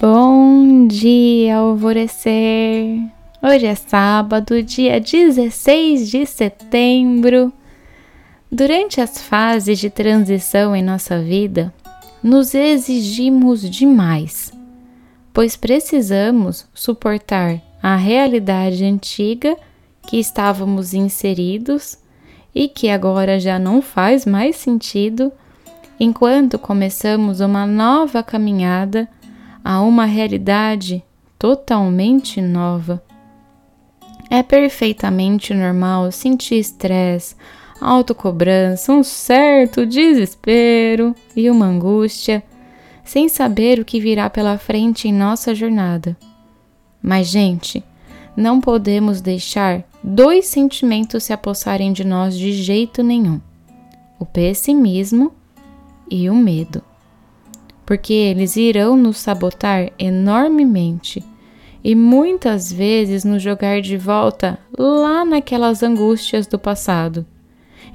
Bom dia, alvorecer! Hoje é sábado, dia 16 de setembro. Durante as fases de transição em nossa vida, nos exigimos demais, pois precisamos suportar a realidade antiga que estávamos inseridos e que agora já não faz mais sentido, enquanto começamos uma nova caminhada a uma realidade totalmente nova. É perfeitamente normal sentir estresse, autocobrança, um certo desespero e uma angústia, sem saber o que virá pela frente em nossa jornada. Mas, gente, não podemos deixar dois sentimentos se apossarem de nós de jeito nenhum: o pessimismo e o medo porque eles irão nos sabotar enormemente e muitas vezes nos jogar de volta lá naquelas angústias do passado.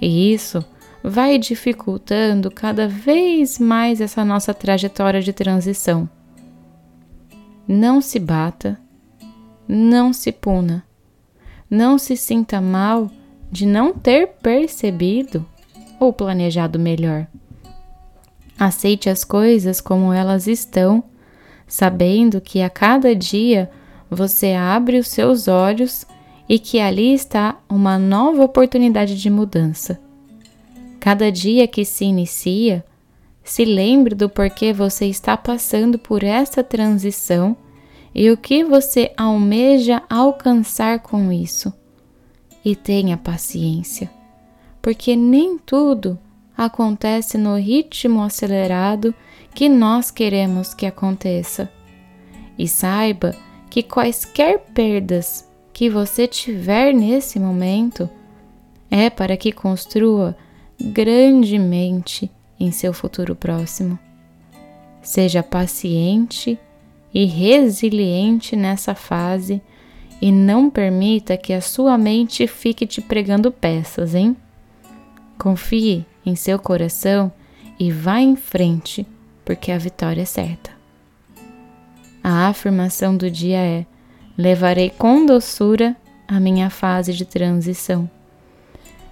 E isso vai dificultando cada vez mais essa nossa trajetória de transição. Não se bata, não se puna, não se sinta mal de não ter percebido ou planejado melhor. Aceite as coisas como elas estão, sabendo que a cada dia você abre os seus olhos e que ali está uma nova oportunidade de mudança. Cada dia que se inicia, se lembre do porquê você está passando por essa transição e o que você almeja alcançar com isso. E tenha paciência, porque nem tudo acontece no ritmo acelerado que nós queremos que aconteça. E saiba que quaisquer perdas que você tiver nesse momento é para que construa grandemente em seu futuro próximo. Seja paciente e resiliente nessa fase e não permita que a sua mente fique te pregando peças, hein? Confie em seu coração e vá em frente, porque a vitória é certa. A afirmação do dia é: levarei com doçura a minha fase de transição.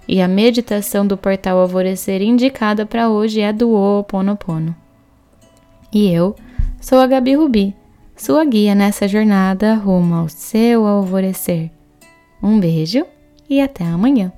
E a meditação do portal Alvorecer indicada para hoje é do Ho'oponopono. E eu sou a Gabi Rubi, sua guia nessa jornada rumo ao seu alvorecer. Um beijo e até amanhã.